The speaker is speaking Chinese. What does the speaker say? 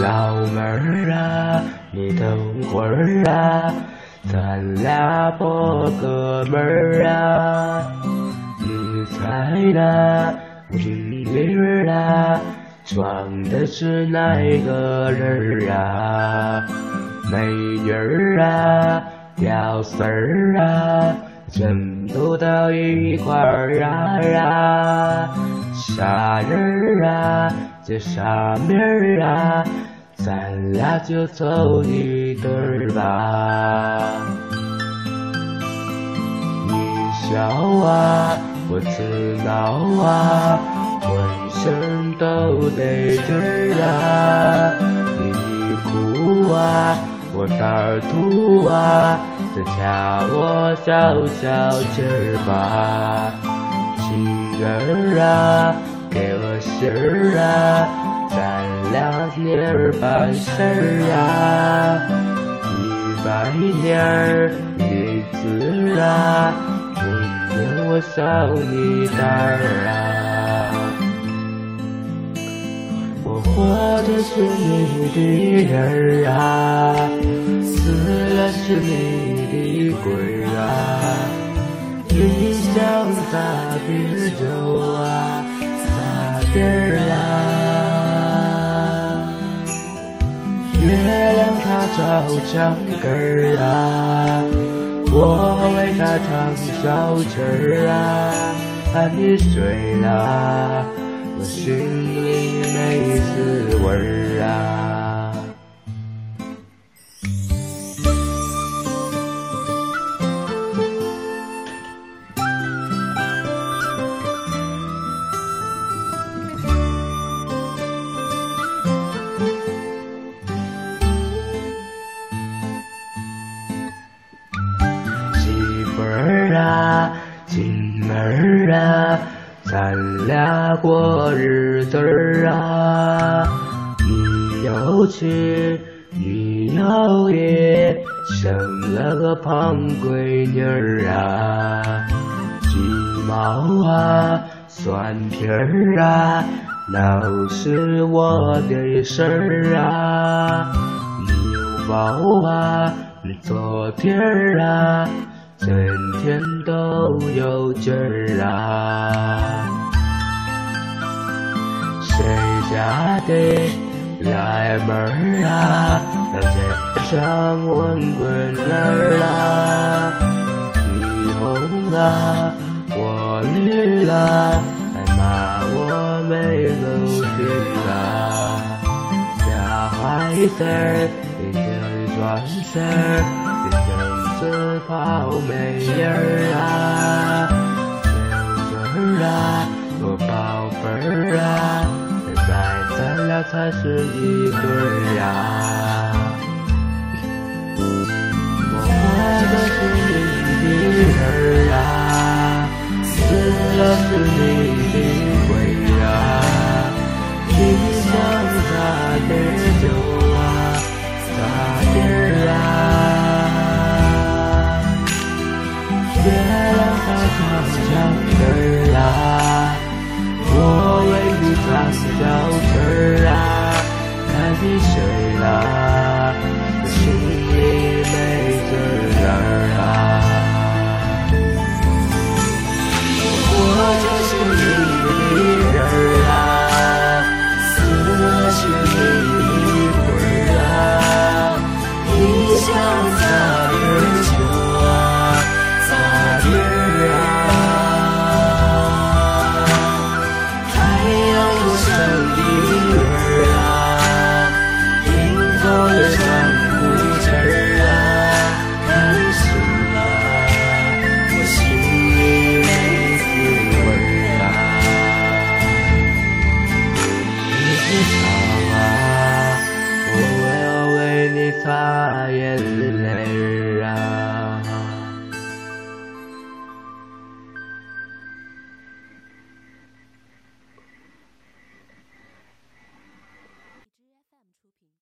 老妹儿啊，你等会儿啊，咱俩做哥们儿啊。你猜那井里儿啊，装的是哪个人儿啊？美女儿啊，屌丝儿啊，全都到一块儿啊！啥人儿啊？这啥名儿啊？咱俩就凑一对儿吧。你笑啊，我自恼啊，浑身都得劲儿啊。你哭啊，我胆儿突啊，再掐我消消气儿吧。情人儿啊，给我信儿啊，咱俩年儿办事儿啊，一百年儿日子啊，明年我扫你单儿啊。我活的是你的人儿啊，死了是你的鬼儿啊。你想咋地就啊儿啊。月亮它照墙根儿啊，我为它唱小曲儿啊。看你睡了，我心里没滋味儿啊。咱俩过日子儿啊。你有妻，你有业，生了个胖闺女儿啊。鸡毛啊，蒜皮儿啊，那都是我的事儿啊。牛包啊，左撇儿啊，整天都有劲儿啊。谁家的来妹儿啊，大街上滚滚儿啊，你红啊，我绿啦，还骂我没露脸啊。小孩子儿，一天转身儿，一天子泡美人儿啊，小嘴儿啊，多宝贝儿啊，才是一对儿啊。我活的是你的人儿啊，死了是你的鬼啊。你想咋地就啊咋地儿啊，月亮它照墙根儿啊，我为你唱小，看你睡